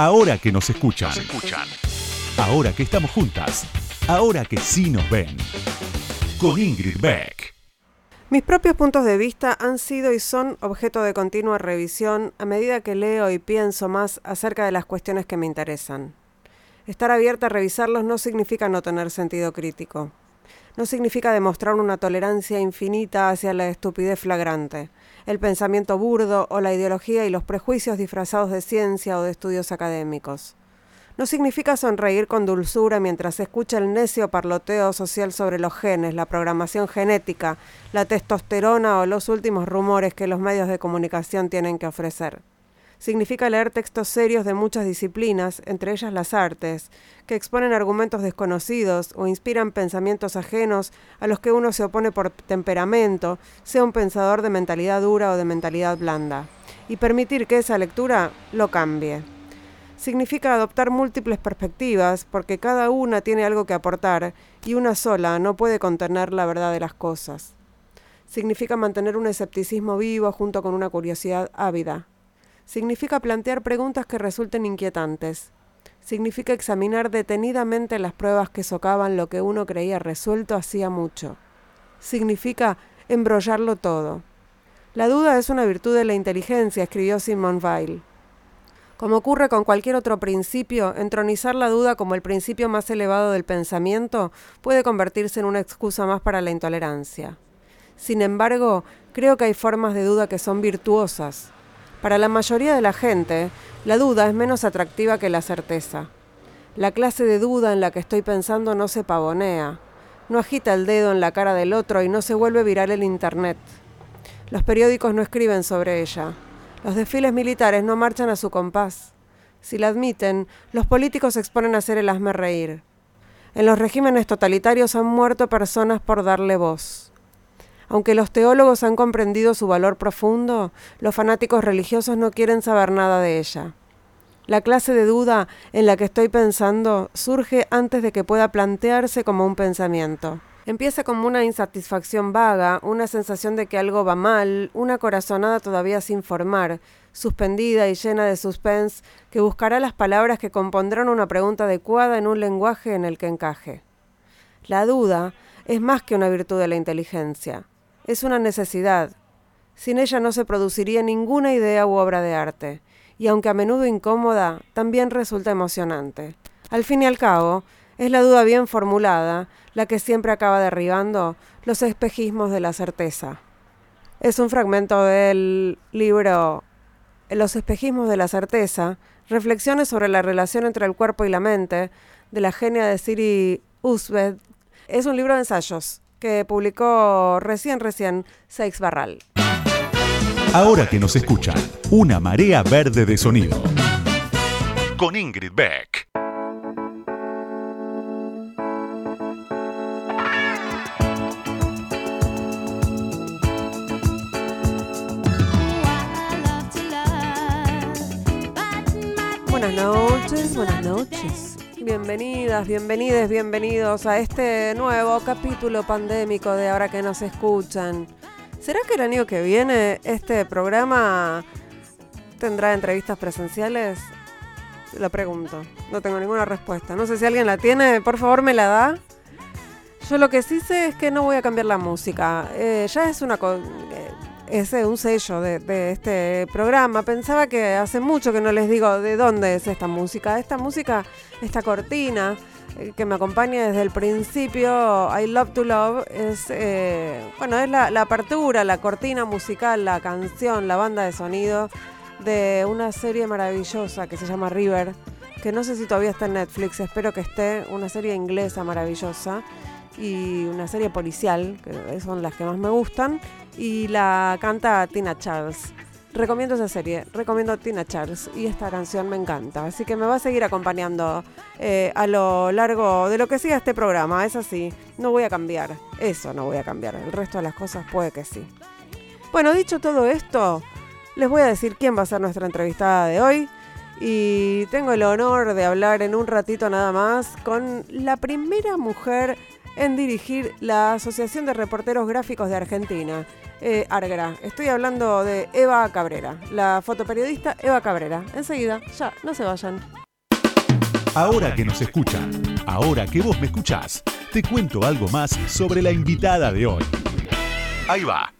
Ahora que nos escuchan. Ahora que estamos juntas. Ahora que sí nos ven. Con Ingrid Beck. Mis propios puntos de vista han sido y son objeto de continua revisión a medida que leo y pienso más acerca de las cuestiones que me interesan. Estar abierta a revisarlos no significa no tener sentido crítico. No significa demostrar una tolerancia infinita hacia la estupidez flagrante, el pensamiento burdo o la ideología y los prejuicios disfrazados de ciencia o de estudios académicos no significa sonreír con dulzura mientras se escucha el necio parloteo social sobre los genes, la programación genética, la testosterona o los últimos rumores que los medios de comunicación tienen que ofrecer. Significa leer textos serios de muchas disciplinas, entre ellas las artes, que exponen argumentos desconocidos o inspiran pensamientos ajenos a los que uno se opone por temperamento, sea un pensador de mentalidad dura o de mentalidad blanda, y permitir que esa lectura lo cambie significa adoptar múltiples perspectivas porque cada una tiene algo que aportar y una sola no puede contener la verdad de las cosas. Significa mantener un escepticismo vivo junto con una curiosidad ávida. Significa plantear preguntas que resulten inquietantes. Significa examinar detenidamente las pruebas que socavan lo que uno creía resuelto hacía mucho. Significa embrollarlo todo. La duda es una virtud de la inteligencia, escribió Simone Weil. Como ocurre con cualquier otro principio, entronizar la duda como el principio más elevado del pensamiento puede convertirse en una excusa más para la intolerancia. Sin embargo, creo que hay formas de duda que son virtuosas. Para la mayoría de la gente, la duda es menos atractiva que la certeza. La clase de duda en la que estoy pensando no se pavonea, no agita el dedo en la cara del otro y no se vuelve viral el Internet. Los periódicos no escriben sobre ella. Los desfiles militares no marchan a su compás. Si la admiten, los políticos se exponen a hacer el hazme reír. En los regímenes totalitarios han muerto personas por darle voz. Aunque los teólogos han comprendido su valor profundo, los fanáticos religiosos no quieren saber nada de ella. La clase de duda en la que estoy pensando surge antes de que pueda plantearse como un pensamiento. Empieza como una insatisfacción vaga, una sensación de que algo va mal, una corazonada todavía sin formar, suspendida y llena de suspense, que buscará las palabras que compondrán una pregunta adecuada en un lenguaje en el que encaje. La duda es más que una virtud de la inteligencia, es una necesidad. Sin ella no se produciría ninguna idea u obra de arte, y aunque a menudo incómoda, también resulta emocionante. Al fin y al cabo, es la duda bien formulada la que siempre acaba derribando los espejismos de la certeza. Es un fragmento del libro Los espejismos de la certeza, reflexiones sobre la relación entre el cuerpo y la mente, de la genia de Siri Usbed. Es un libro de ensayos que publicó recién, recién Seix Barral. Ahora que nos escuchan, una marea verde de sonido. Con Ingrid Beck. Buenas noches, buenas noches. Bienvenidas, bienvenides, bienvenidos a este nuevo capítulo pandémico de Ahora que nos escuchan. ¿Será que el año que viene este programa tendrá entrevistas presenciales? Lo pregunto, no tengo ninguna respuesta. No sé si alguien la tiene, por favor me la da. Yo lo que sí sé es que no voy a cambiar la música. Eh, ya es una... Eh, es un sello de, este programa. Pensaba que hace mucho que no les digo de dónde es esta música. Esta música, esta cortina eh, que me acompaña desde el principio, I Love to Love, es, eh, bueno, es la, la, apertura, la cortina musical, la canción, la banda de sonido de una serie maravillosa que se llama River, que no sé si todavía está en Netflix, espero que esté, una serie inglesa maravillosa y una serie policial, que son las que más me gustan, y la canta Tina Charles. Recomiendo esa serie, recomiendo Tina Charles y esta canción me encanta, así que me va a seguir acompañando eh, a lo largo de lo que siga este programa, es así, no voy a cambiar, eso no voy a cambiar, el resto de las cosas puede que sí. Bueno, dicho todo esto, les voy a decir quién va a ser nuestra entrevistada de hoy y tengo el honor de hablar en un ratito nada más con la primera mujer en dirigir la Asociación de Reporteros Gráficos de Argentina, eh, Argra. Estoy hablando de Eva Cabrera, la fotoperiodista Eva Cabrera. Enseguida, ya, no se vayan. Ahora que nos escuchan, ahora que vos me escuchás, te cuento algo más sobre la invitada de hoy. Ahí va.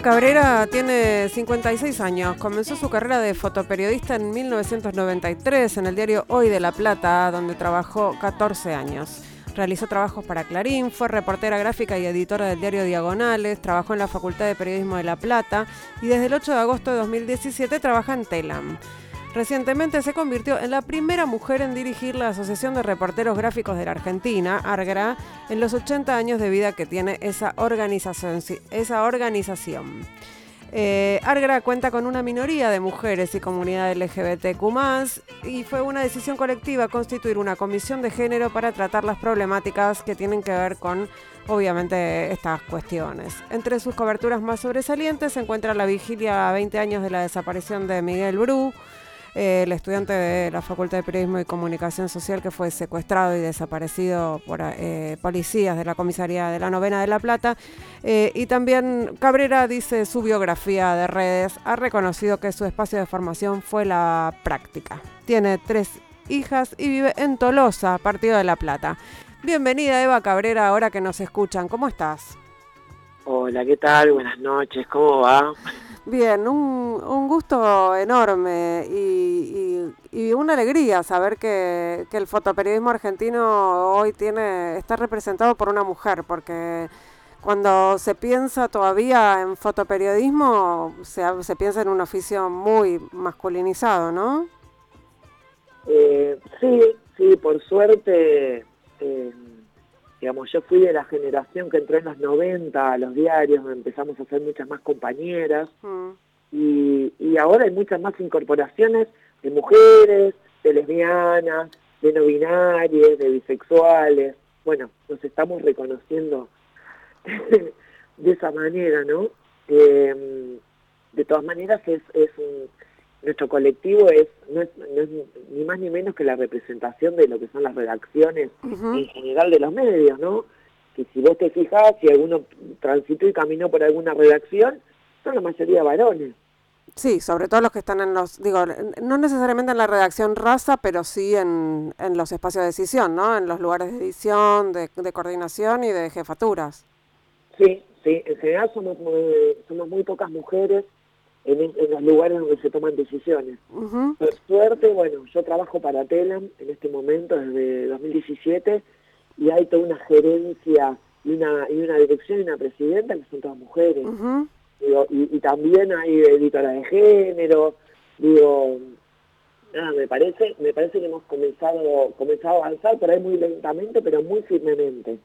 Cabrera tiene 56 años. Comenzó su carrera de fotoperiodista en 1993 en el diario Hoy de La Plata, donde trabajó 14 años. Realizó trabajos para Clarín, fue reportera gráfica y editora del diario Diagonales, trabajó en la Facultad de Periodismo de La Plata y desde el 8 de agosto de 2017 trabaja en Telam. Recientemente se convirtió en la primera mujer en dirigir la Asociación de Reporteros Gráficos de la Argentina, ARGRA, en los 80 años de vida que tiene esa organización. Esa organización. Eh, Argra cuenta con una minoría de mujeres y comunidad LGBTQ y fue una decisión colectiva constituir una comisión de género para tratar las problemáticas que tienen que ver con, obviamente, estas cuestiones. Entre sus coberturas más sobresalientes se encuentra la vigilia a 20 años de la desaparición de Miguel Bru, el estudiante de la Facultad de Periodismo y Comunicación Social que fue secuestrado y desaparecido por eh, policías de la comisaría de la Novena de La Plata. Eh, y también Cabrera dice su biografía de redes, ha reconocido que su espacio de formación fue la práctica. Tiene tres hijas y vive en Tolosa, partido de La Plata. Bienvenida Eva Cabrera, ahora que nos escuchan, ¿cómo estás? Hola, ¿qué tal? Buenas noches, ¿cómo va? Bien, un, gusto enorme y, una alegría saber que, el fotoperiodismo argentino hoy tiene está representado por una mujer, porque cuando se piensa todavía en fotoperiodismo, se, se piensa en un oficio muy masculinizado, ¿no? Eh, sí, sí, por suerte. Eh, digamos, yo fui de la generación que entró en los 90 a los diarios, donde empezamos a hacer muchas más compañeras, mm. y, y ahora hay muchas más incorporaciones de mujeres, de lesbianas, de no binarias, de bisexuales. Bueno, nos estamos reconociendo de esa manera, ¿no? Eh, de todas maneras es, es un, nuestro colectivo es no, es ni más ni menos que la representación de lo que son las redacciones en general de los medios, ¿no? Que si vos te fijás, si alguno transitó y caminó por alguna redacción, son la mayoría varones. Sí, sobre todo los que están en los, digo, no necesariamente en la redacción raza, pero sí en, en los espacios de decisión, ¿no? En los lugares de edición, de, de coordinación y de jefaturas. Sí, sí, en general somos muy, somos muy pocas mujeres en, los lugares donde se toman decisiones. Por suerte, bueno, yo trabajo para Telam en este momento desde 2017 y hay toda una gerencia y una, y una dirección y una presidenta que son todas mujeres. y, y, también hay editora de género, digo, nada, me parece, me parece que hemos comenzado, comenzado a avanzar por ahí muy lentamente, pero muy firmemente.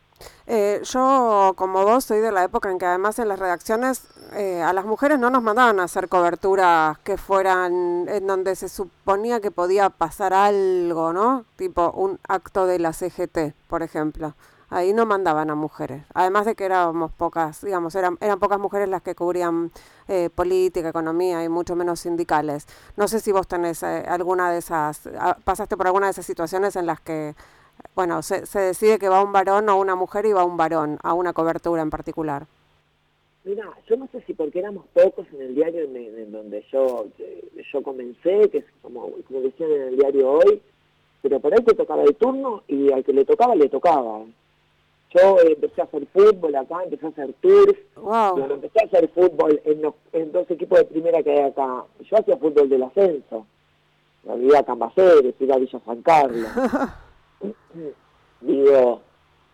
Eh, yo, como vos, soy de la época en que además en las redacciones eh, a las mujeres no nos mandaban a hacer coberturas que fueran en donde se suponía que podía pasar algo, ¿no? Tipo un acto de la CGT, por ejemplo. Ahí no mandaban a mujeres. Además de que éramos pocas, digamos, eran, eran pocas mujeres las que cubrían eh, política, economía y mucho menos sindicales. No sé si vos tenés alguna de esas, ah, pasaste por alguna de esas situaciones en las que bueno, se, se decide que va un varón o una mujer y va un varón a una cobertura en particular. Mira, yo no sé si porque éramos pocos en el diario en, donde yo yo comencé, que es como, como decían en el diario hoy, pero por ahí te tocaba el turno y al que le tocaba, le tocaba. Yo empecé a hacer fútbol acá, empecé a hacer turf, wow. empecé a hacer fútbol en, en, dos equipos de primera que hay acá. Yo hacía fútbol del ascenso, vida a Cambaceres, iba a Villa San Carlos. Digo,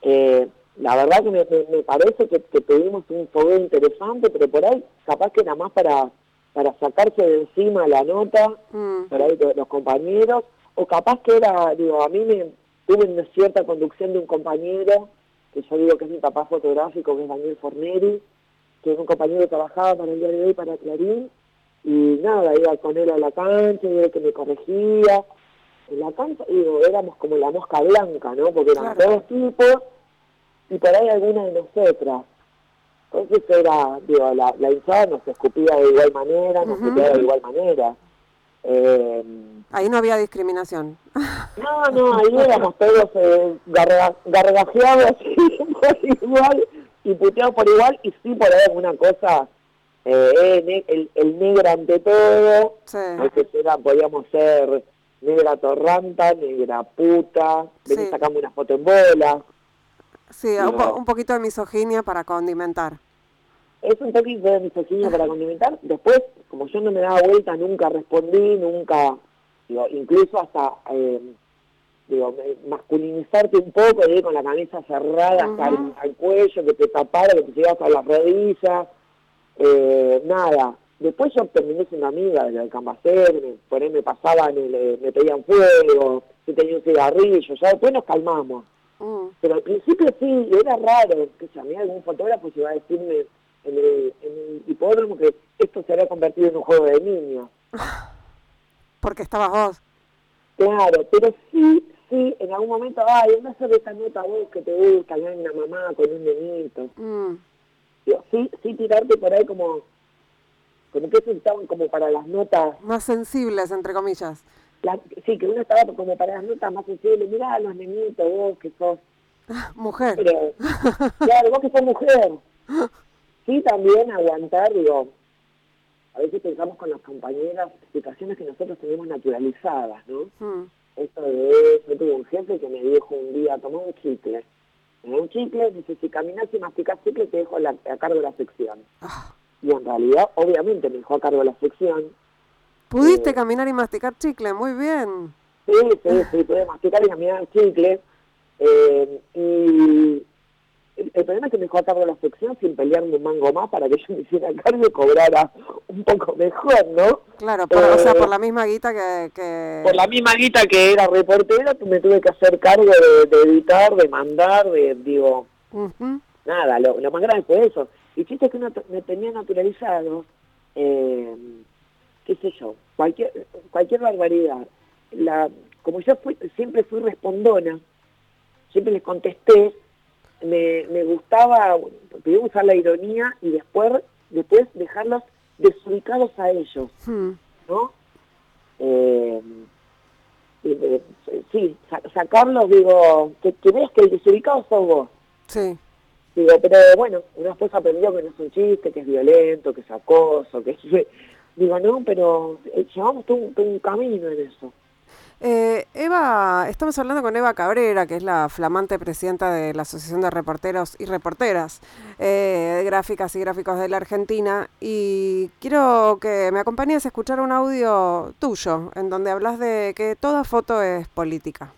eh, la verdad que me, parece que, que, tuvimos un juego interesante, pero por ahí capaz que era más para, para sacarse de encima la nota, mm. por ahí los compañeros, o capaz que era, digo, a mí me tuve una cierta conducción de un compañero, que yo digo que es mi papá fotográfico, que es Daniel Forneri, que es un compañero que trabajaba para el día de hoy, para Clarín, y nada, iba con él a la cancha, y él que me corregía, en la cancha, digo, éramos como la mosca blanca, ¿no? Porque eran todos tipos y por ahí algunas de nosotras. Entonces era, digo, la, la hinchada nos escupía de igual manera, nos puteaba de igual manera. Eh, Ahí no había discriminación. no, no, ahí éramos todos eh, garga- gargajeados por igual y puteados por igual y sí por ahí alguna cosa, eh, eh, el, el negro ante todo, Sí. Entonces era, podíamos ser negra torranta, negra puta, vení Sí. sacame una foto en bola. Sí, un, po- No. un poquito de misoginia para condimentar. Es un toque de misoginia para condimentar. Después, como yo no me daba vuelta, nunca respondí, nunca, digo, incluso hasta, eh, digo, masculinizarte un poco, de ir con la camisa cerrada hasta el- al cuello, que te tapara, que te llegabas a las rodillas, eh, nada. Después yo terminé siendo amiga de la del Cambacer, me, por ahí me pasaban, el, eh, me pedían fuego, si tenía un cigarrillo, ya después nos calmamos. Mm. Pero al principio sí, era raro, que si a mí algún fotógrafo llegaba a decirme en el, en el hipódromo que esto se había convertido en un juego de niños. Porque estabas vos. Claro, pero sí, sí, en algún momento, ay, anda a esa nota vos que te gusta, hay una mamá con un nenito. Mm. Digo, sí, sí tirarte por ahí como, como que esos estaban como para las notas, Más sensibles, entre comillas. la- sí, que uno estaba como para las notas más sensibles, mirá los nenitos, vos que sos Mujer. Pero, claro, vos que sos mujer. Sí, también aguantar, digo, a veces pensamos con las compañeras situaciones que nosotros tenemos naturalizadas, ¿no? Mm. Esto de, yo tuve un jefe que me dijo un día, tomá un chicle. Un chicle, dice, si caminas y masticas chicle, te dejo la- a cargo de la sección. Ah. Y en realidad, obviamente, me dejó a cargo de la sección. Pudiste Eh. caminar y masticar chicle, muy bien. Sí, sí, sí, pude masticar y caminar chicle. Eh, y el, el problema es que me dejó a cargo de la sección sin pelearme un mango más para que yo me hiciera cargo y cobrara un poco mejor, ¿no? Claro, por- o sea, Eh, por la misma guita que... que... Por la misma guita que era reportera, me tuve que hacer cargo de, de editar, de mandar, de, digo, nada, lo, lo más grave fue eso. Y chiste que uno tenía naturalizado, eh, qué sé yo, cualquier cualquier barbaridad. La, como yo fui, siempre fui respondona, siempre les contesté, me, me gustaba primero usar la ironía y después después dejarlos desubicados a ellos, Mm. ¿no? Eh, eh, sí, sa- sacarlos, digo, que, que veas que el desubicado sos vos. Sí. Digo, pero bueno, uno después aprendió que no es un chiste, que es violento, que es acoso, que es... Digo, no, pero eh, llevamos todo un, camino en eso. Eh, Eva, estamos hablando con Eva Cabrera, que es la flamante presidenta de la Asociación de Reporteros y Reporteras eh, Gráficas y Gráficos de la Argentina, y quiero que me acompañes a escuchar un audio tuyo, en donde hablas de que toda foto es política.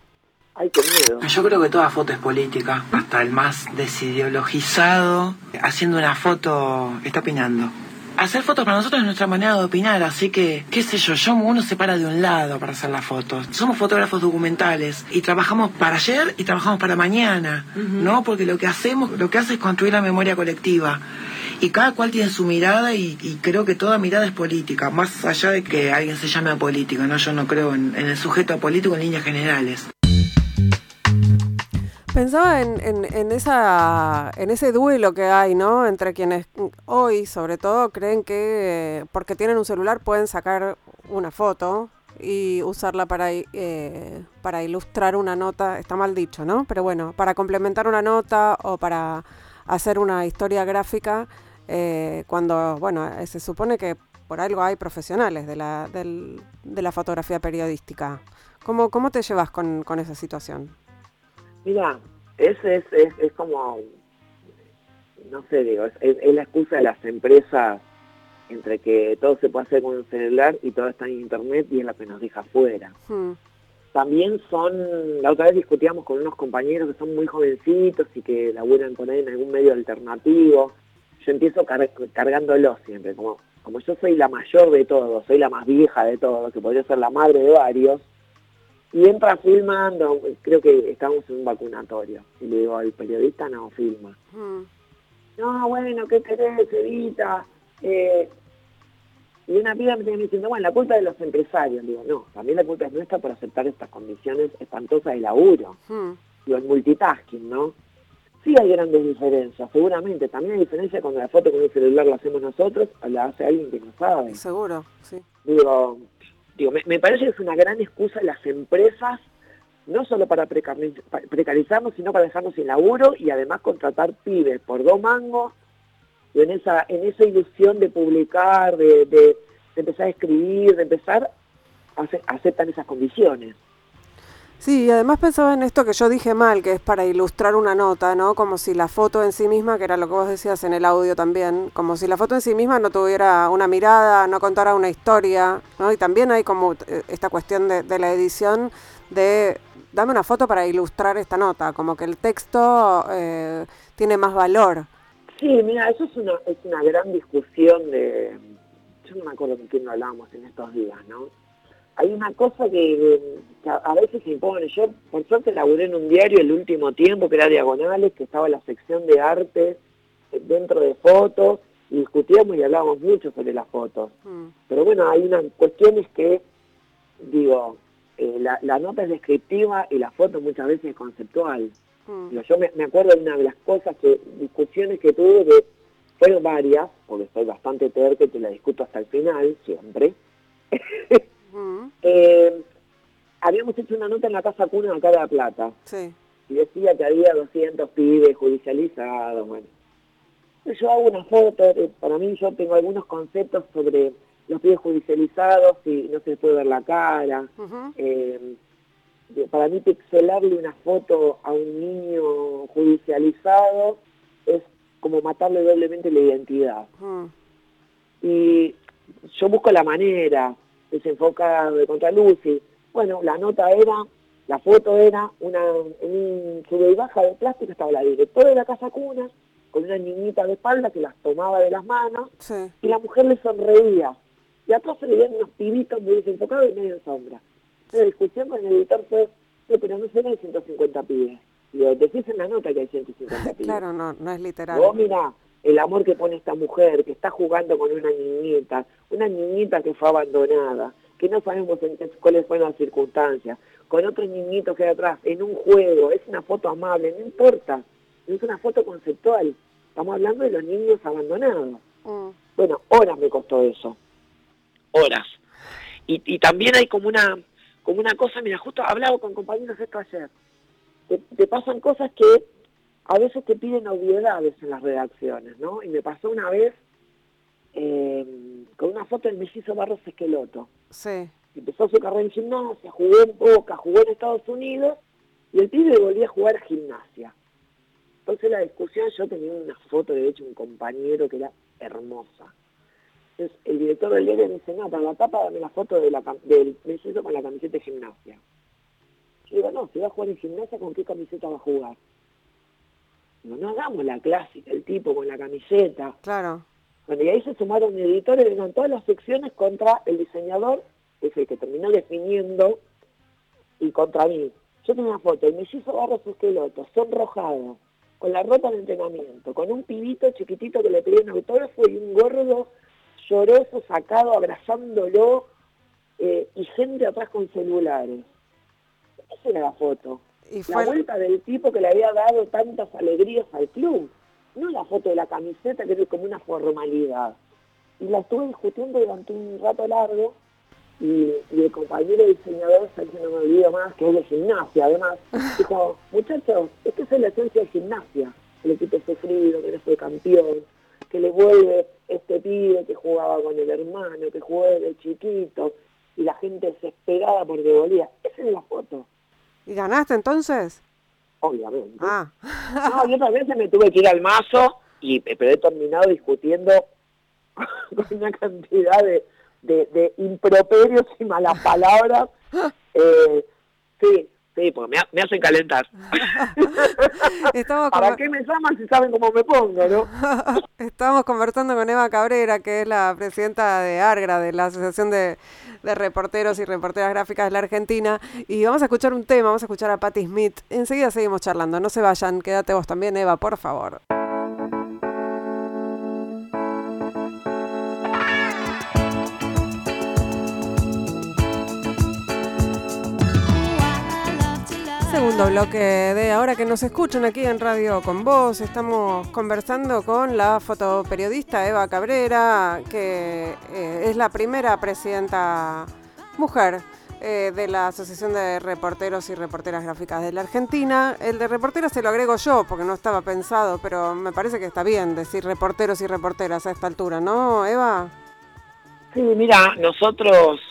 Ay, qué miedo. Yo creo que toda foto es política, hasta el más desideologizado, haciendo una foto, está opinando. Hacer fotos para nosotros es nuestra manera de opinar, así que, qué sé yo, yo uno se para de un lado para hacer las fotos. Somos fotógrafos documentales y trabajamos para ayer y trabajamos para mañana, ¿no? Porque lo que hacemos, lo que hace es construir la memoria colectiva. Y cada cual tiene su mirada y, y creo que toda mirada es política, más allá de que alguien se llame apolítico, ¿no? Yo no creo en, en el sujeto político en líneas generales. Pensaba en, esa, ese duelo que hay, ¿no? Entre quienes hoy, sobre todo, creen que eh, porque tienen un celular pueden sacar una foto y usarla para, eh, para ilustrar una nota, está mal dicho, ¿no? Pero bueno, para complementar una nota o para hacer una historia gráfica, eh, cuando, bueno, eh, se supone que por algo hay profesionales de la, del- de la fotografía periodística. ¿Cómo, cómo te llevas con, con esa situación? Mira, ese es, es, es como, no sé, digo, es, es- es la excusa de las empresas entre que todo se puede hacer con un celular y todo está en internet y es la que nos deja afuera. Hmm. También son, la otra vez discutíamos con unos compañeros que son muy jovencitos y que laburan por ahí en algún medio alternativo. Yo empiezo car- cargándolos siempre, como, como yo soy la mayor de todos, soy la más vieja de todos, que podría ser la madre de varios, y entra filmando, creo que estamos en un vacunatorio, y le digo, el periodista no filma. No, bueno, ¿qué querés, Evita? Eh, y una piba me viene diciendo, bueno, la culpa es de los empresarios. Digo, no, también la culpa es nuestra por aceptar estas condiciones espantosas de laburo. Digo, el multitasking, ¿no? sí hay grandes diferencias, seguramente. También hay diferencia cuando la foto con el celular la hacemos nosotros o la hace alguien que no sabe. Seguro, sí. Digo, digo me, parece que es una gran excusa las empresas, no solo para precarizarnos, sino para dejarnos sin laburo y además contratar pibes por dos mangos y en esa, en esa ilusión de publicar, de, de, empezar a escribir, de empezar, a aceptan esas condiciones. Sí, y además pensaba en esto que yo dije mal, que es para ilustrar una nota, ¿no? Como si la foto en sí misma, que era lo que vos decías en el audio también, como si la foto en sí misma no tuviera una mirada, no contara una historia, ¿no? Y también hay como eh, esta cuestión de, de la edición de dame una foto para ilustrar esta nota, como que el texto eh, tiene más valor. Sí, mira, eso es una, es una gran discusión de... Yo no me acuerdo con quién lo hablamos en estos días, ¿no? Hay una cosa que, a veces se impone. Yo, por suerte, laburé en un diario el último tiempo, que era Diagonales, que estaba la sección de arte eh, dentro de fotos, y discutíamos y hablábamos mucho sobre las fotos. Mm. Pero bueno, hay una cuestión es que, digo, eh, la, nota es descriptiva y la foto muchas veces es conceptual. Mm. yo me, acuerdo de una de las cosas, que discusiones que tuve, que fueron varias, porque soy bastante terco y te la discuto hasta el final, siempre. Eh, habíamos hecho una nota en la Casa Cuna acá de La Plata. Y decía que había 200 pibes judicializados, bueno. Yo hago una foto, eh, para mí yo tengo algunos conceptos sobre los pibes judicializados y no se les puede ver la cara. Eh, para mí pixelarle una foto a un niño judicializado es como matarle doblemente la identidad. Y yo busco la manera, desenfocada de contra y Bueno, la nota era, la foto era una, en un sube y baja de plástico estaba la directora de la casa cuna con una niñita de espalda que las tomaba de las manos y la mujer le sonreía. Y atrás se le veían unos pibitos muy desenfocados y medio en sombra. La discusión con el editor fue, pero no se ven 150 pibes. Y decís en la nota que hay 150 pibes. Claro, no, no es literal. Vos mirá, el amor que pone esta mujer, que está jugando con una niñita, una niñita que fue abandonada, que no sabemos en qué, cuáles fueron las circunstancias, con otro niñito que hay atrás, en un juego, es una foto amable, no importa, es una foto conceptual. Estamos hablando de los niños abandonados. Mm. Bueno, horas me costó eso, horas. Y, y también hay como una, como una cosa, mira, justo hablaba con compañeros esto ayer, te pasan cosas que a veces te piden obviedades en las redacciones, ¿no? Y me pasó una vez eh, con una foto del mellizo Barros Esqueloto. Sí. Empezó su carrera en gimnasia, jugó en Boca, jugó en Estados Unidos y el pibe volvía a jugar a gimnasia. Entonces la discusión, yo tenía una foto de hecho un compañero que era hermosa. Entonces el director del diario me dice, no, para la tapa dame la foto de la, del mellizo con la camiseta de gimnasia. Yo digo, no, si va a jugar en gimnasia, ¿con qué camiseta va a jugar? No hagamos la clásica, el tipo con la camiseta. Claro. Bueno, y ahí se sumaron editores, en todas las secciones contra el diseñador, que es el que terminó definiendo, y contra mí. Yo tengo una foto, el mellizo Barros Esqueloto, sonrojado, con la ropa de entrenamiento, con un pibito chiquitito que le pedía un autógrafo y un gordo lloroso, sacado, abrazándolo, eh, y gente atrás con celulares. Esa era la foto la vuelta del tipo que le había dado tantas alegrías al club, no la foto de la camiseta que es como una formalidad. Y la estuve discutiendo durante un rato largo y, el compañero diseñador, que no me olvido más, que es de gimnasia además, dijo, muchachos, esta es la esencia de gimnasia, el equipo sufrido, que no fue campeón, que le vuelve este pibe que jugaba con el hermano, que jugó desde chiquito, y la gente desesperada porque volvía. Esa es la foto. ¿Y ganaste entonces? Obviamente. Ah. no, yo también se me tuve que ir al mazo, y, pero he terminado discutiendo con una cantidad de, de, improperios y malas palabras. Eh, sí, sí, porque me, hacen calentar. ¿Para qué me llaman si saben cómo me pongo, no? Estamos conversando con Eva Cabrera, que es la presidenta de ARGRA, de la Asociación de de reporteros y reporteras gráficas de la Argentina. Y vamos a escuchar un tema, vamos a escuchar a Patti Smith. Enseguida seguimos charlando. No se vayan, quédate vos también, Eva, por favor. Segundo bloque de ahora que nos escuchan aquí en Radio con Vos, estamos conversando con la fotoperiodista Eva Cabrera, que eh, es la primera presidenta mujer eh, de la Asociación de Reporteros y Reporteras Gráficas de la Argentina. El de reporteras se lo agrego yo porque no estaba pensado, pero me parece que está bien decir reporteros y reporteras a esta altura, ¿no, Eva? Sí, mira, nosotros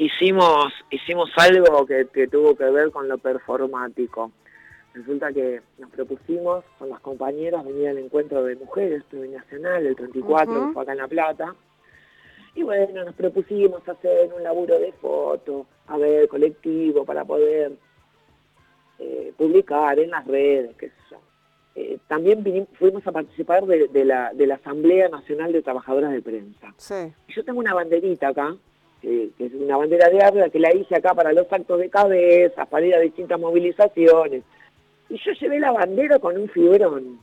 hicimos hicimos algo que, tuvo que ver con lo performático. Resulta que nos propusimos con las compañeras venir al encuentro de mujeres nacional el 34, que fue acá en La Plata. Y bueno, nos propusimos hacer un laburo de foto, a ver, colectivo, para poder eh, publicar en las redes, qué sé yo. Eh, también fuimos a participar de, la, de la Asamblea Nacional de Trabajadoras de Prensa. Sí. Yo tengo una banderita acá, que es una bandera de árboles que la hice acá para los actos de cabeza, para ir a distintas movilizaciones. Y yo llevé la bandera con un fibrón.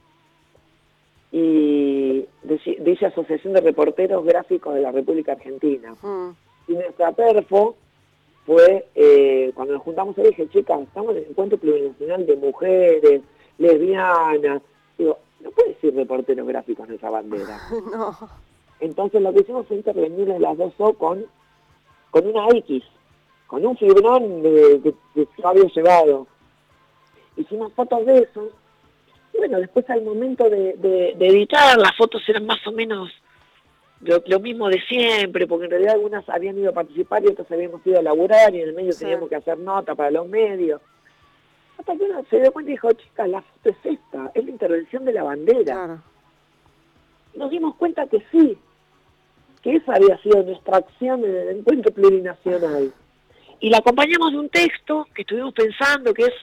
Y dice Asociación de Reporteros Gráficos de la República Argentina. Mm. Y nuestra perfo fue, eh, cuando nos juntamos, le dije, chicas, estamos en el encuentro plurinacional de mujeres, lesbianas. Digo, no puede decir reporteros gráficos en esa bandera. no. Entonces lo que hicimos fue intervenir en las dos O con con una X, con un fibrón de, que yo había llevado. Hicimos fotos de eso. Y bueno, después al momento de, editar, las fotos eran más o menos lo, mismo de siempre, porque en realidad algunas habían ido a participar y otras habíamos ido a laburar y en el medio teníamos que hacer nota para los medios. Hasta que uno se dio cuenta y dijo, chicas, la foto es esta, es la intervención de la bandera. Nos dimos cuenta que sí, que esa había sido nuestra acción en el encuentro plurinacional. Y la acompañamos de un texto que estuvimos pensando, que es,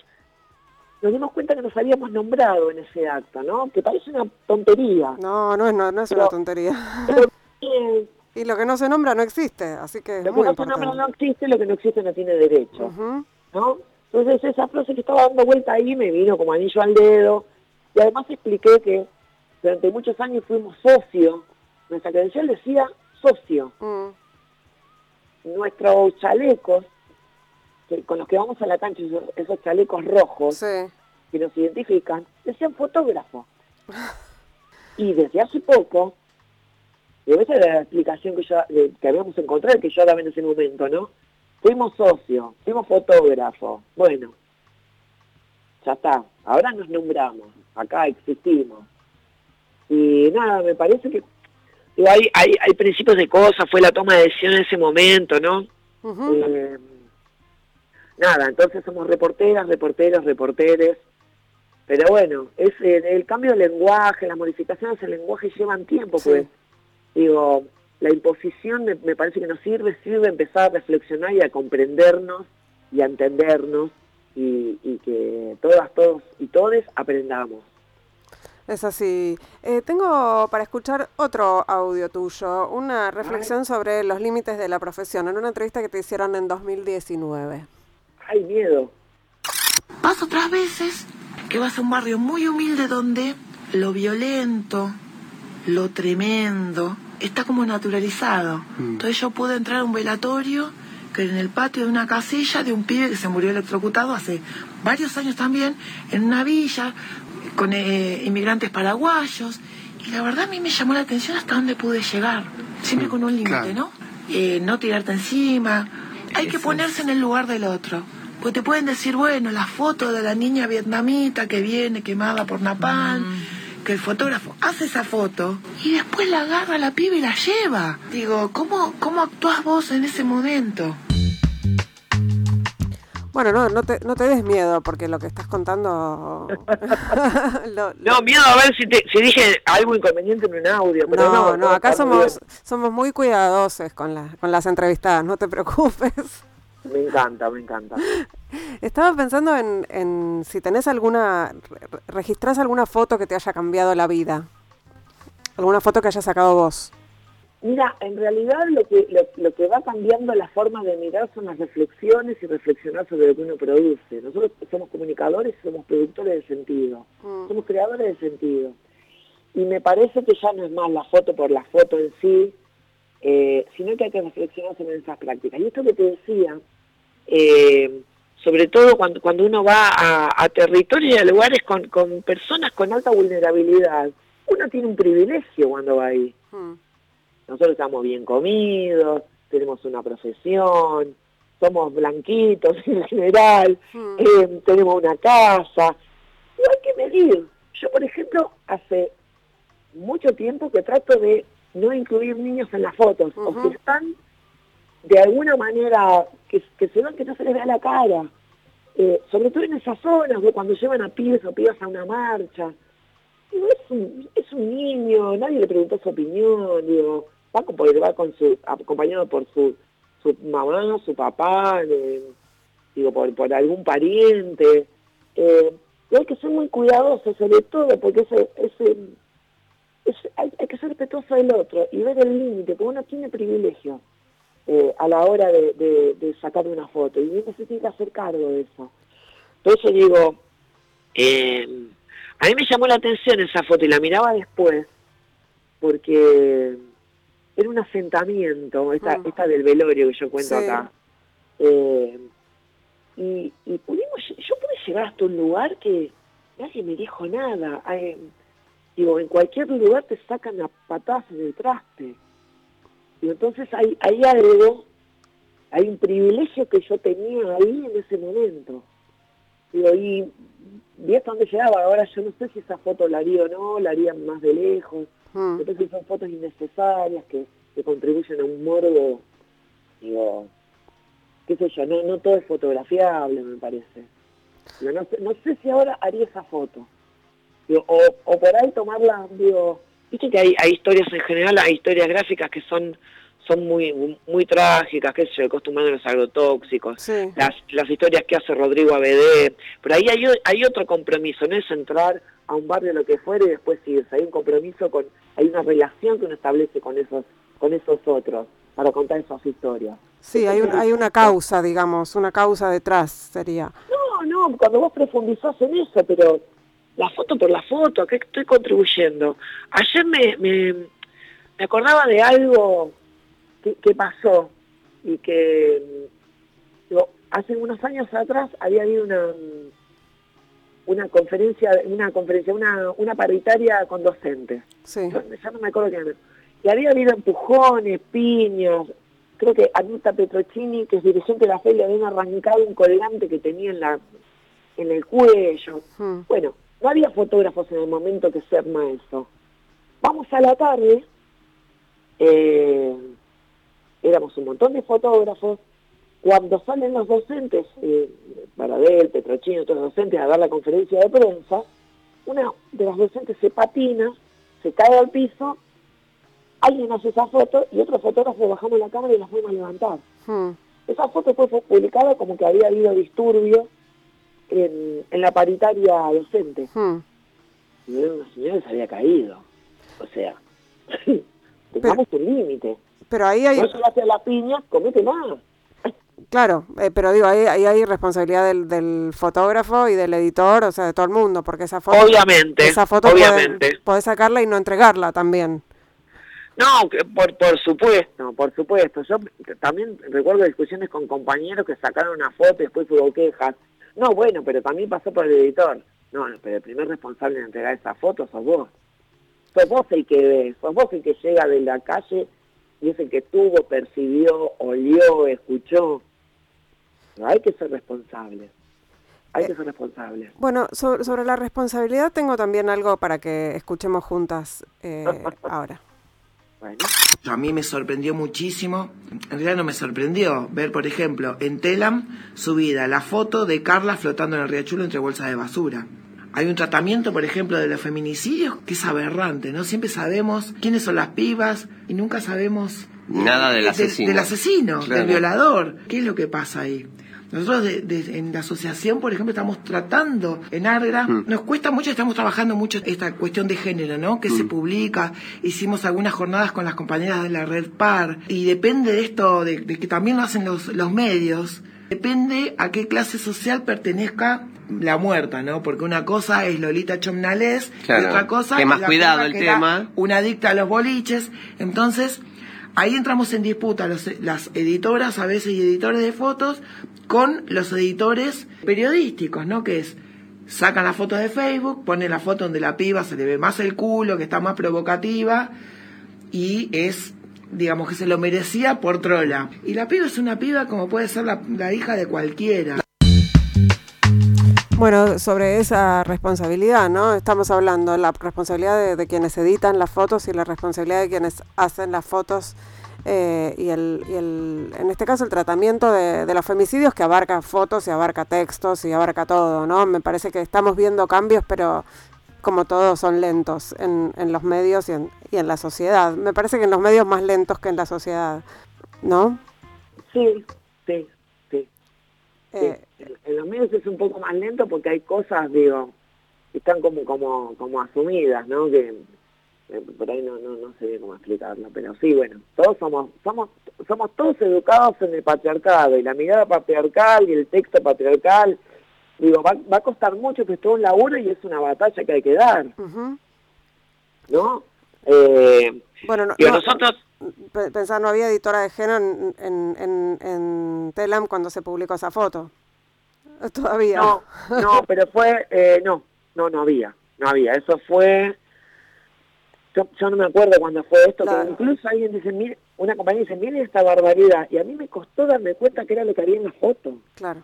nos dimos cuenta que nos habíamos nombrado en ese acto, ¿no? Que parece una tontería. No, no es, no, es una tontería. y lo que no se nombra no existe, así que Lo que no se nombra no existe, lo que no existe no tiene derecho, ¿no? Entonces esa frase que estaba dando vuelta ahí me vino como anillo al dedo, y además expliqué que durante muchos años fuimos socios, nuestra credencial decía socio. Mm. Nuestros chalecos, con los que vamos a la cancha, esos, chalecos rojos que nos identifican, decían fotógrafo. y desde hace poco, y esa era la explicación que, ya, que habíamos encontrado, que yo daba en ese momento, ¿no? Fuimos socios, fuimos fotógrafos. Bueno, ya está, ahora nos nombramos, acá existimos. Y nada, me parece que hay, hay, principios de cosas, fue la toma de decisión en ese momento, ¿no? Eh, nada, entonces somos reporteras, reporteros, reporteres, pero bueno, es el, cambio de lenguaje, las modificaciones del lenguaje llevan tiempo, pues. Digo, la imposición me, me, parece que nos sirve, sirve empezar a reflexionar y a comprendernos y a entendernos y, y que todas, todos y todes aprendamos. Es así. Eh, tengo para escuchar otro audio tuyo, una reflexión sobre los límites de la profesión, en una entrevista que te hicieron en 2019. ¡Ay, miedo! Paso otras veces que vas a un barrio muy humilde donde lo violento, lo tremendo, está como naturalizado. Mm. Entonces yo pude entrar a un velatorio que en el patio de una casilla de un pibe que se murió electrocutado hace varios años también, en una villa, con eh, inmigrantes paraguayos. Y la verdad a mí me llamó la atención hasta dónde pude llegar. Siempre con un límite, ¿no? Eh, no tirarte encima. Hay que ponerse en el lugar del otro. Pues te pueden decir, bueno, la foto de la niña vietnamita que viene quemada por Napalm, mm. que el fotógrafo hace esa foto y después la agarra a la piba y la lleva. Digo, ¿cómo, cómo actuás vos en ese momento? Bueno, no, no te, no te des miedo porque lo que estás contando... no, miedo a ver si, te, si dije algo inconveniente en un audio. Pero no, no, no, acá somos, somos muy cuidadosos con, la, con las entrevistadas, no te preocupes. Me encanta, me encanta. Estaba pensando en, en si tenés alguna, registrás alguna foto que te haya cambiado la vida. Alguna foto que hayas sacado vos. Mira, en realidad lo que, lo, que va cambiando la forma de mirar son las reflexiones y reflexionar sobre lo que uno produce. Nosotros somos comunicadores, somos productores de sentido, mm. somos creadores de sentido. Y me parece que ya no es más la foto por la foto en sí, eh, sino que hay que reflexionar sobre esas prácticas. Y esto que te decía, eh, sobre todo cuando, cuando uno va a, territorios y a lugares con, con, personas con alta vulnerabilidad, uno tiene un privilegio cuando va ahí. Hmm. Nosotros estamos bien comidos, tenemos una profesión, somos blanquitos en general, hmm. eh, tenemos una casa. No hay que medir. Yo, por ejemplo, hace mucho tiempo que trato de no incluir niños en las fotos, o que están de alguna manera, que, que se vean que no se les vea la cara, eh, sobre todo en esas zonas, de cuando llevan a pibes o pibas a una marcha. Digo, es un, es un niño, nadie le preguntó su opinión, digo, va, va con su, acompañado por su, su mamá, su papá, digo, por, por algún pariente. Eh, y hay que ser muy cuidadosos sobre todo, porque ese, ese, hay, que ser respetuoso del otro y ver el límite, porque uno tiene privilegio. Eh, a la hora de, sacar una foto y uno se tiene que hacer cargo de eso. Por eso digo, eh, a mí me llamó la atención esa foto y la miraba después porque era un asentamiento, esta, ah. esta del velorio que yo cuento acá. Eh, y, pudimos, yo pude llegar hasta un lugar que nadie me dijo nada. digo, en cualquier lugar te sacan a patadas en el traste. Y entonces hay, hay algo, hay un privilegio que yo tenía ahí en ese momento. Digo, y vi hasta dónde llegaba. Ahora yo no sé si esa foto la haría o no, la haría más de lejos. Mm. Entonces son fotos innecesarias que, que contribuyen a un morbo. Digo, qué sé yo, no, no todo es fotografiable, me parece. no, sé, no sé si ahora haría esa foto. Digo, o, o por ahí tomarla, digo, Viste que hay, hay historias en general, hay historias gráficas que son son muy muy trágicas, que se acostumbrando a los agrotóxicos, las, las historias que hace Rodrigo ABD, pero ahí hay, hay otro compromiso, no es entrar a un barrio lo que fuere y después irse, hay un compromiso con, hay una relación que uno establece con esos, con esos otros para contar esas historias. Sí, hay, hay una causa, digamos, una causa detrás sería. No, no, cuando vos profundizás en eso, pero la foto por la foto, ¿a qué estoy contribuyendo? Ayer me, me, acordaba de algo que, pasó y que hace unos años atrás había habido una una conferencia, una conferencia, una, una paritaria con docentes. Sí. ya no me acuerdo qué Y había habido empujones, piñas. Creo que Anita Petrocini, que es dirigente de la feria, había arrancado un colgante que tenía en la en el cuello. Hmm. Bueno, no había fotógrafos en el momento que se arma eso. Vamos a la tarde, eh, éramos un montón de fotógrafos, cuando salen los docentes, eh, Baradel, Petrochino, otros docentes a dar la conferencia de prensa, una de las docentes se patina, se cae al piso, alguien hace esa foto y otro fotógrafo bajamos la cámara y la fuimos a levantar. Hmm. Esa foto fue publicada como que había habido disturbios en, la paritaria docente. Hmm. Y una señora se había caído. O sea, tengamos un límite. Pero ahí hay... No solo hace la piña, comete más. Claro, eh, pero digo, ahí, hay responsabilidad del, del, fotógrafo y del editor, o sea, de todo el mundo, porque esa foto... Obviamente, esa foto obviamente. Podés, sacarla y no entregarla también. No, por, por supuesto, por supuesto. Yo también recuerdo discusiones con compañeros que sacaron una foto y después hubo quejas. No, bueno, pero también pasó por el editor. No, pero el primer responsable de entregar esa foto sos vos. Sos vos el que ve, sos vos el que llega de la calle y es el que tuvo, percibió, olió, escuchó. Hay que ser responsable. Hay que ser responsable. Bueno, sobre, la responsabilidad tengo también algo para que escuchemos juntas eh, ahora. A mí me sorprendió muchísimo, en realidad no me sorprendió, ver, por ejemplo, en Telam subida la foto de Carla flotando en el riachuelo entre bolsas de basura. Hay un tratamiento, por ejemplo, de los feminicidios que es aberrante, ¿no? Siempre sabemos quiénes son las pibas y nunca sabemos... Nada del asesino. del asesino, del violador. ¿Qué es lo que pasa ahí? Nosotros en la asociación, por ejemplo, estamos tratando en Argra, mm. nos cuesta mucho, estamos trabajando mucho esta cuestión de género, ¿no? Que se mm. publica, hicimos algunas jornadas con las compañeras de la Red Par, y depende de esto, de, que también lo hacen los, los medios, depende a qué clase social pertenezca la muerta, ¿no? Porque una cosa es Lolita Chomnales, y otra cosa que más cuidado el tema. Una adicta a los boliches. Entonces, ahí entramos en disputa las editoras, a veces y editores de fotos, con los editores periodísticos, ¿no? Que es, sacan la foto de Facebook, ponen la foto donde la piba se le ve más el culo, que está más provocativa, y es, digamos que se lo merecía por trola. Y la piba es una piba como puede ser la, hija de cualquiera. Bueno, sobre esa responsabilidad, ¿no? Estamos hablando la responsabilidad de, quienes editan las fotos y la responsabilidad de quienes hacen las fotos eh, y, el, y el, en este caso el tratamiento de, los femicidios que abarca fotos y abarca textos y abarca todo, ¿no? Me parece que estamos viendo cambios, pero como todos son lentos en, en los medios y en, y en la sociedad. Me parece que en los medios más lentos que en la sociedad, ¿no? Sí, sí, sí. Eh, en, los medios es un poco más lento porque hay cosas, digo, que están como, como, como asumidas, ¿no? Que eh, por ahí no, no, no sé cómo explicarlo, pero sí, bueno, todos somos, somos, somos todos educados en el patriarcado y la mirada patriarcal y el texto patriarcal, digo, va, va a costar mucho que es todo un laburo y es una batalla que hay que dar, ¿no? Eh, bueno, no, nosotros... Pensar, no había editora de género en, en, en, en Telam cuando se publicó esa foto. Todavía. No, no, pero fue, eh, no, no, no había, no había. Eso fue yo, no me acuerdo cuando fue esto, pero incluso alguien dice, mire, una compañía dice, mire esta barbaridad, y a mí me costó darme cuenta que era lo que había en la foto. Claro.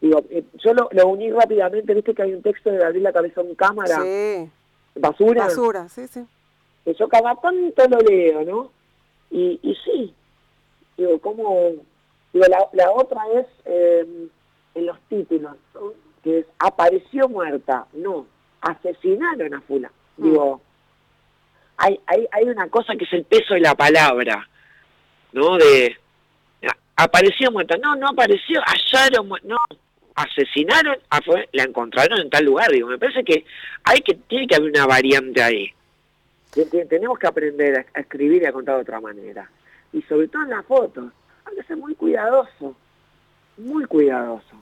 Digo, eh, yo lo, uní rápidamente, viste que hay un texto de abrir la cabeza en cámara. Sí. Basura. Basura, sí, sí. Que yo cada tanto lo leo, ¿no? Y, y sí, digo, como... Digo, la, la otra es eh, en los títulos, que es, apareció muerta, no, asesinaron a Fula. Mm. Digo, hay, hay, hay una cosa que es el peso de la palabra, ¿no? De, apareció muerta, no, no apareció, hallaron, no, asesinaron, ah, la encontraron en tal lugar, digo, me parece que hay que, tiene que haber una variante ahí. Tenemos que aprender a escribir y a contar de otra manera. Y sobre todo en las fotos, hay que ser muy cuidadoso, muy cuidadoso.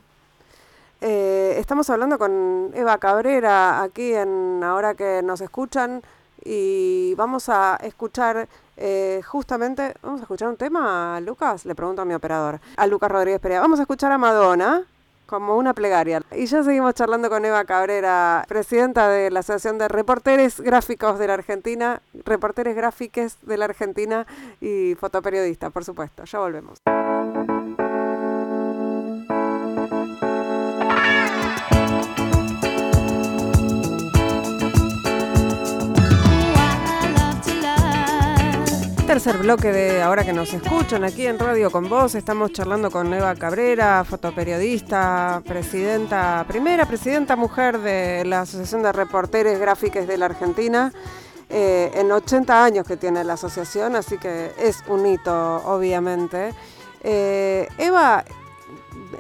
Eh, estamos hablando con Eva Cabrera aquí en Ahora que nos escuchan. Y vamos a escuchar eh, justamente, vamos a escuchar un tema, Lucas, le pregunto a mi operador, a Lucas Rodríguez Perea, vamos a escuchar a Madonna como una plegaria. Y ya seguimos charlando con Eva Cabrera, presidenta de la Asociación de Reporteres Gráficos de la Argentina, reporteres gráficos de la Argentina y fotoperiodista, por supuesto. Ya volvemos. Tercer bloque de ahora que nos escuchan aquí en Radio con Vos. Estamos charlando con Eva Cabrera, fotoperiodista, presidenta, primera presidenta mujer de la Asociación de Reporteres Gráficos de la Argentina. Eh, en 80 años que tiene la asociación, así que es un hito, obviamente. Eh, Eva,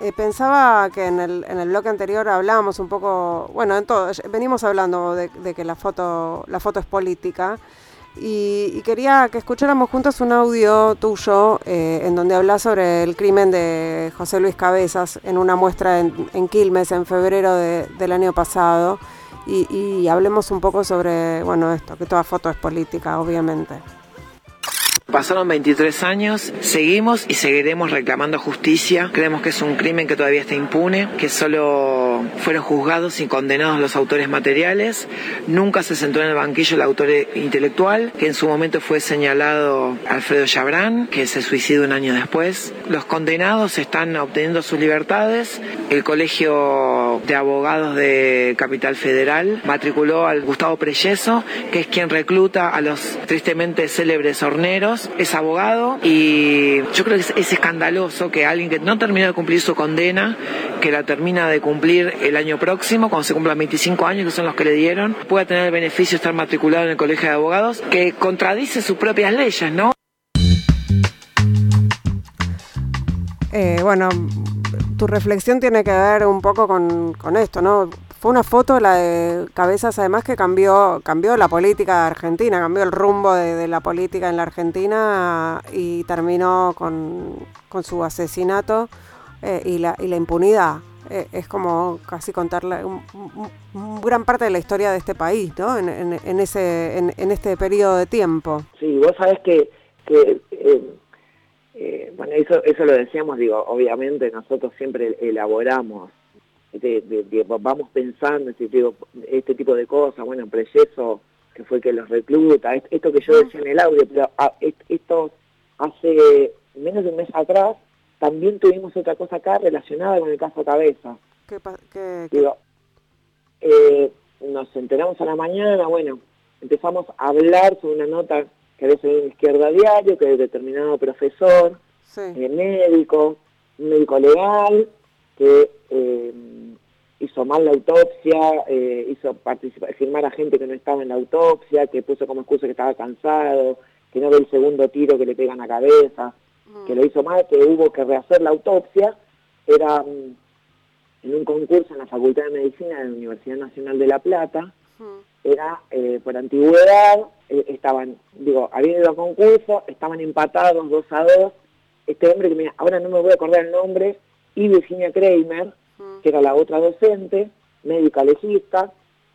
eh, pensaba que en el, en el bloque anterior hablábamos un poco, bueno, en todo, venimos hablando de, de que la foto, la foto es política. Y, quería que escucháramos juntos un audio tuyo eh, en donde hablas sobre el crimen de José Luis Cabezas en una muestra en, Quilmes en febrero del año pasado y, y hablemos un poco sobre, bueno, esto, que toda foto es política, obviamente. Pasaron 23 años, seguimos y seguiremos reclamando justicia. Creemos que es un crimen que todavía está impune, que solo fueron juzgados y condenados los autores materiales. Nunca se sentó en el banquillo el autor intelectual, que en su momento fue señalado Alfredo Chabrán, que se suicidó un año después. Los condenados están obteniendo sus libertades. El Colegio de Abogados de Capital Federal matriculó al Gustavo Preyeso, que es quien recluta a los tristemente célebres horneros es abogado y yo creo que es, escandaloso que alguien que no terminó de cumplir su condena, que la termina de cumplir el año próximo, cuando se cumplan 25 años, que son los que le dieron, pueda tener el beneficio de estar matriculado en el colegio de abogados, que contradice sus propias leyes, ¿no? Eh, bueno, tu reflexión tiene que ver un poco con, con esto, ¿no? Fue una foto, la de Cabezas, además que cambió, cambió la política de Argentina, cambió el rumbo de, la política en la Argentina y terminó con, su asesinato eh, y, la, y la impunidad. Eh, es como casi contarle un, gran parte de la historia de este país, ¿no? En, ese, en, este periodo de tiempo. Sí, vos sabés que, que eh, Bueno, eso, eso lo decíamos, digo, obviamente nosotros siempre elaboramos, vamos pensando, digo, este tipo de cosas, bueno, Preyeso, que fue que los recluta, esto que yo decía en el audio, pero ah, esto hace menos de un mes atrás, también tuvimos otra cosa acá relacionada con el caso Cabeza. ¿Qué, qué, Digo, eh, nos enteramos a la mañana, bueno, empezamos a hablar sobre una nota que había salido en Izquierda Diario, que de determinado profesor, eh, médico, médico legal, que eh, hizo mal la autopsia, hizo participar, firmar a gente que no estaba en la autopsia, que puso como excusa que estaba cansado, que no ve el segundo tiro que le pegan a cabeza, mm. que lo hizo mal, que hubo que rehacer la autopsia, era mm, en un concurso en la Facultad de Medicina de la Universidad Nacional de La Plata, mm. era eh, por antigüedad, eh, estaban, digo, habían ido a concurso, estaban empatados dos a dos, este hombre que mira, ahora no me voy a acordar el nombre, y Virginia Kramer, que era la otra docente, médica legista,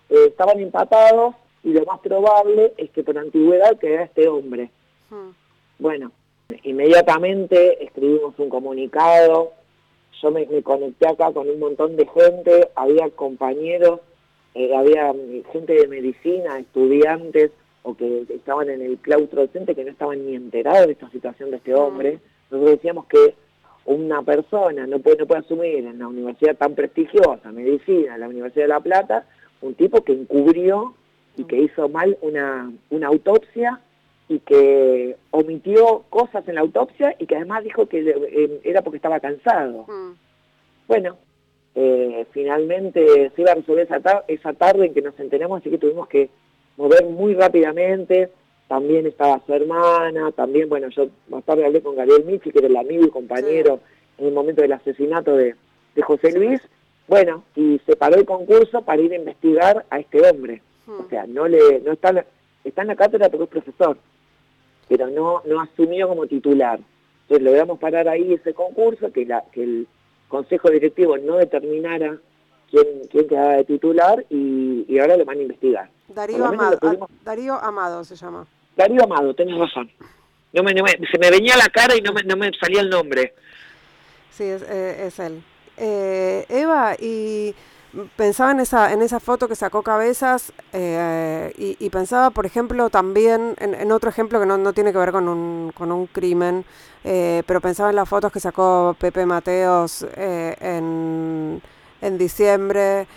eh, estaban empatados y lo más probable es que por antigüedad queda este hombre. Hmm. Bueno, inmediatamente escribimos un comunicado, yo me, conecté acá con un montón de gente, había compañeros, eh, había gente de medicina, estudiantes o que estaban en el claustro docente que no estaban ni enterados de esta situación de este hmm. hombre. Nosotros decíamos que una persona no puede, no puede asumir en una universidad tan prestigiosa, medicina, la Universidad de La Plata, un tipo que encubrió y que hizo mal una, una autopsia y que omitió cosas en la autopsia y que además dijo que eh, era porque estaba cansado. Mm. Bueno, eh, finalmente se iba a resolver esa, esa tarde en que nos enteramos, así que tuvimos que mover muy rápidamente. También estaba su hermana, también, bueno, yo más tarde hablé con Gabriel Michi, que era el amigo y compañero en el momento del asesinato de, de José Luis. Bueno, y se paró el concurso para ir a investigar a este hombre. O sea, no le no está, está en la cátedra porque es profesor, pero no, no asumió como titular. Entonces logramos parar ahí ese concurso, que, la, que el consejo directivo no determinara quién, quién quedaba de titular y, ahora lo van a investigar. Darío Amado, Darío Amado se llama. Darío Amado, tenés razón. No me, se me venía la cara y no me, no me salía el nombre. Sí, es, eh, es él. Eh, Eva, y pensaba en esa, en esa foto que sacó Cabezas eh, y, pensaba, por ejemplo, también en, otro ejemplo que no, no, tiene que ver con un, con un crimen, eh, pero pensaba en las fotos que sacó Pepe Mateos eh, en, en, diciembre,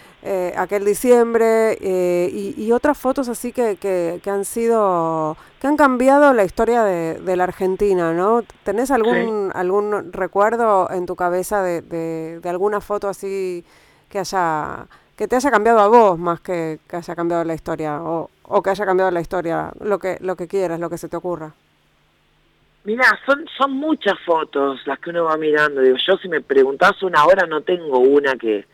aquel diciembre, y, otras fotos así que, que, han sido, que han cambiado la historia de, de la Argentina, ¿no? ¿Tenés algún, algún recuerdo en tu cabeza de, de, de alguna foto así? que haya que te haya cambiado a vos más que que haya cambiado la historia o, o que haya cambiado la historia, lo que lo que quieras, lo que se te ocurra. Mira, son son muchas fotos las que uno va mirando. Digo, yo si me preguntás una hora no tengo una que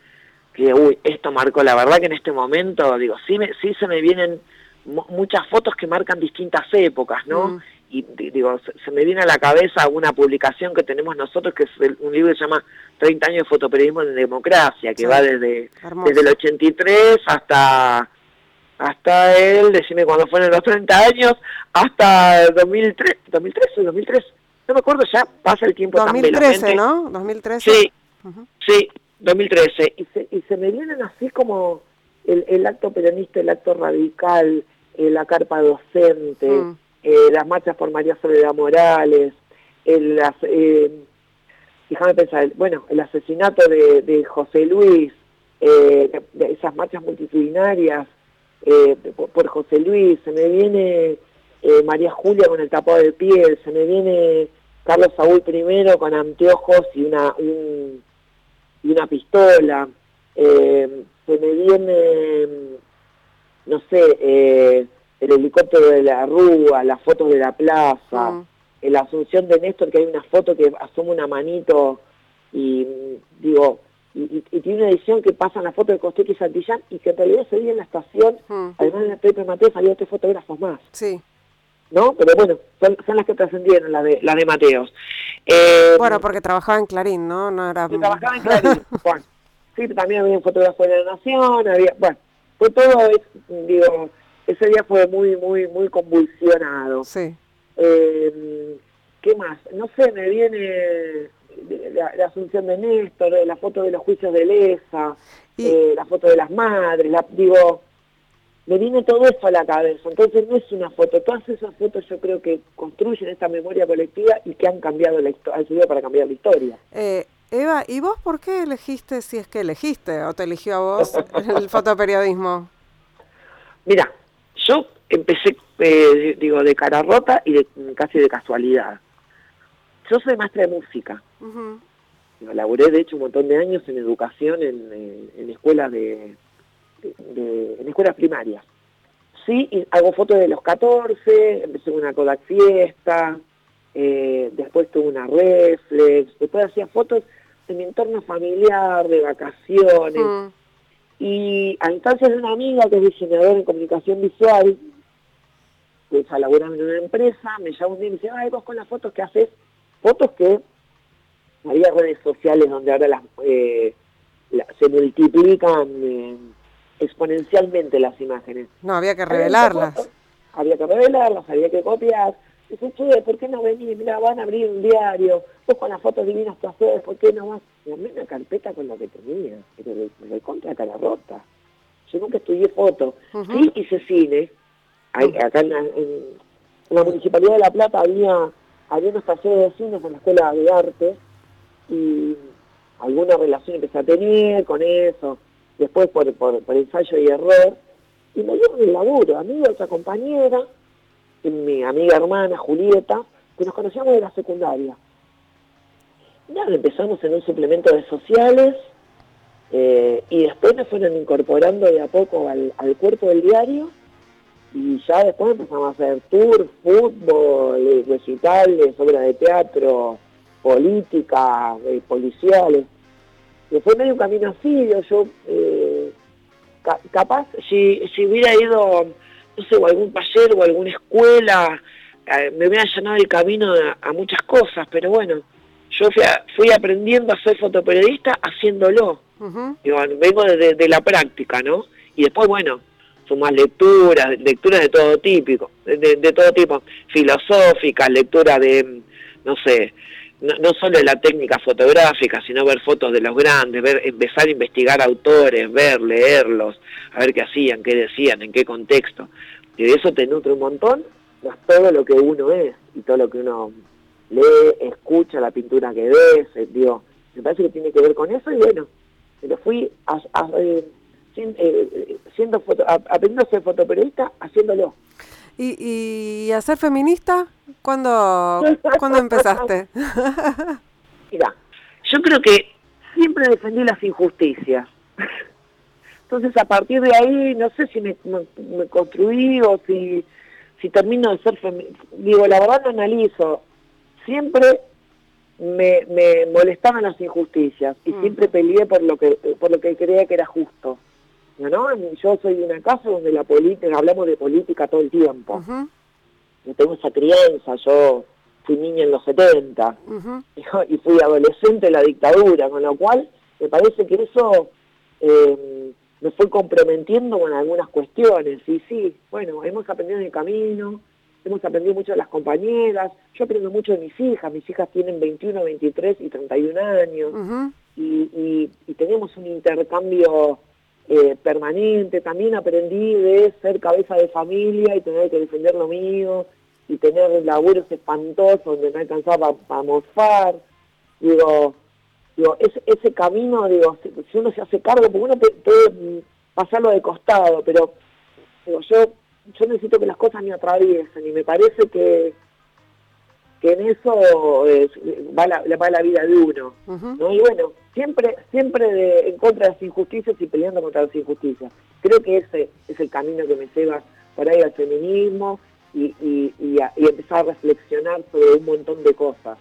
que uy, esto marcó, la verdad que en este momento digo, sí me sí se me vienen muchas fotos que marcan distintas épocas, ¿no? Mm y digo, se, me viene a la cabeza una publicación que tenemos nosotros, que es un libro que se llama 30 años de fotoperiodismo en democracia, que va desde, desde el 83 hasta hasta el, decime cuándo fueron los 30 años, hasta 2003, 2013, 2003, no me acuerdo, ya pasa el tiempo 2013, ¿no? 2013. Sí, sí, 2013. Y se, y se me vienen así como el, el acto peronista, el acto radical, eh, la carpa docente, mm. Eh, las marchas por María Soledad Morales, el, las, eh, déjame pensar, bueno, el asesinato de, José Luis, eh, de esas marchas multitudinarias por, José Luis, se me viene María Julia con el tapado de piel, se me viene Carlos Saúl I con anteojos y una, y una pistola, se me viene, no sé, el helicóptero de la Rúa, las fotos de la plaza, mm. la asunción de Néstor, que hay una foto que asume una manito y digo, y, tiene una edición que pasan las fotos de Costeque y Santillán y que en realidad se ve en la estación, mm. además de Pepe Mateo salió tres fotógrafos más. Sí. ¿No? Pero bueno, son, las que trascendieron, las de, la de Mateos. Eh, bueno, porque trabajaba en Clarín, ¿no? no era... trabajaba en Clarín, bueno. Sí, también había un fotógrafo de la Nación, había, bueno, fue todo, digo, ese día fue muy, muy, muy convulsionado. Sí. Eh, ¿qué más? No sé, me viene la, asunción de Néstor, la foto de los juicios de Lesa, eh, la foto de las madres, la, digo, me viene todo eso a la cabeza. Entonces no es una foto, todas esas fotos yo creo que construyen esta memoria colectiva y que han cambiado la historia, han servido para cambiar la historia. Eh, Eva, ¿y vos por qué elegiste, si es que elegiste o te eligió a vos, el fotoperiodismo? Mira, yo empecé, eh, digo, de cara rota y de, casi de casualidad. Yo soy maestra de música. Uh Laburé, de hecho, un montón de años en educación en, en, escuelas de, en escuelas primarias. Sí, hago fotos de los 14, empecé una Kodak Fiesta, eh, después tuve una Reflex, después hacía fotos de mi entorno familiar, de vacaciones. Mm. Y a instancias de una amiga que es diseñadora en comunicación visual, que está laburando en una empresa, me llama un día y me dice, ay, vos con las fotos que haces, fotos que había redes sociales donde ahora las eh, se multiplican eh, exponencialmente las imágenes. No, había que revelarlas. Había que revelarlas, había que copiar. Dice, che, ¿por qué no venís? Mira, van a abrir un diario, vos con las fotos divinas que haces, ¿por qué no vas? Mí una carpeta con lo que tenía, pero me contra cara rota. Yo nunca estudié foto. Sí hice cine. acá en, la Municipalidad de La Plata había, había unos talleres de cine en la Escuela de Arte y alguna relación empecé a tener con eso, después por, por, ensayo y error, y me dieron el laburo, a mí y otra compañera, mi amiga hermana Julieta, que nos conocíamos de la secundaria. Ya empezamos en un suplemento de sociales eh, y después nos fueron incorporando de a poco al, al, cuerpo del diario y ya después empezamos a hacer tour, fútbol, recitales, obras de teatro, política, eh, policiales. Y fue medio un camino así, yo, eh, capaz, si, si hubiera ido, no sé, o algún taller o alguna escuela, eh, me hubiera llenado el camino a, muchas cosas, pero bueno, yo fui, aprendiendo a ser fotoperiodista haciéndolo. vengo de, la práctica, ¿no? Y después, bueno, sumas lecturas, lecturas de todo típico, de, de todo tipo, filosóficas, lecturas de, no sé, no, no, solo la técnica fotográfica, sino ver fotos de los grandes, ver, empezar a investigar autores, ver, leerlos, a ver qué hacían, qué decían, en qué contexto. Y de eso te nutre un montón, más todo lo que uno es y todo lo que uno lee, escucha, la pintura que ves, eh, digo, me parece que tiene que ver con eso y bueno, pero fui a, eh, eh, foto, aprendiendo a ser fotoperiodista haciéndolo. ¿Y, y a ser feminista? ¿Cuándo, ¿cuándo empezaste? Mira, yo creo que siempre defendí las injusticias. Entonces, a partir de ahí, no sé si me, construí o si, si termino de ser feminista. Digo, la verdad no analizo. Siempre me, me molestaban las injusticias y mm. siempre peleé por lo que por lo que creía que era justo. ¿No? Yo soy de una casa donde la política, hablamos de política todo el tiempo. Yo tengo esa crianza, yo fui niña en los 70 y fui adolescente en la dictadura, con lo cual me parece que eso eh, me fue comprometiendo con algunas cuestiones. Y sí, bueno, hemos aprendido en el camino, hemos aprendido mucho de las compañeras, yo aprendo mucho de mis hijas, mis hijas tienen 21, 23 y 31 años, y, y tenemos un intercambio eh, permanente. También aprendí de ser cabeza de familia y tener que defender lo mío y tener laburos espantosos donde no alcanzaba para mofar. Digo, digo ese, ese camino, digo, si, uno se hace cargo, porque uno puede, pasarlo de costado, pero digo, yo, yo necesito que las cosas me atraviesen y me parece que que en eso eh, va, la, va la vida de uno. ¿no? Y bueno, siempre siempre de, en contra de las injusticias y peleando contra las injusticias. Creo que ese es el camino que me lleva por ahí al feminismo y, y, y, y empezar a reflexionar sobre un montón de cosas.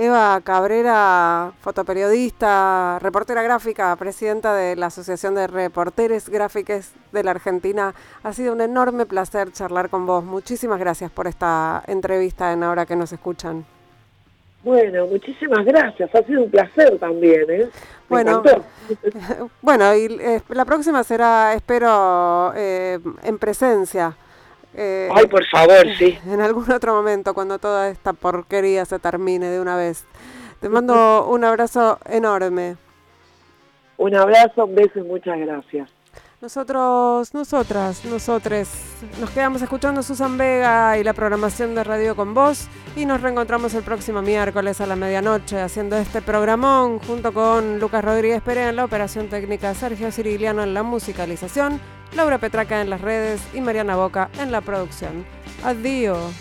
Eva Cabrera, fotoperiodista, reportera gráfica, presidenta de la Asociación de Reporteres Gráficos de la Argentina. Ha sido un enorme placer charlar con vos. Muchísimas gracias por esta entrevista en Ahora que nos escuchan. Bueno, muchísimas gracias. Ha sido un placer también. ¿eh? bueno, bueno, y eh, la próxima será, espero, eh, en presencia. Eh, Ay, por favor, sí. En algún otro momento, cuando toda esta porquería se termine de una vez. Te mando un abrazo enorme. Un abrazo, un beso y muchas gracias. Nosotros, nosotras, nosotres, nos quedamos escuchando Susan Vega y la programación de Radio con Vos y nos reencontramos el próximo miércoles a la medianoche haciendo este programón junto con Lucas Rodríguez Pérez en la operación técnica, Sergio Ciriliano en la musicalización, Laura Petraca en las redes y Mariana Boca en la producción. Adiós.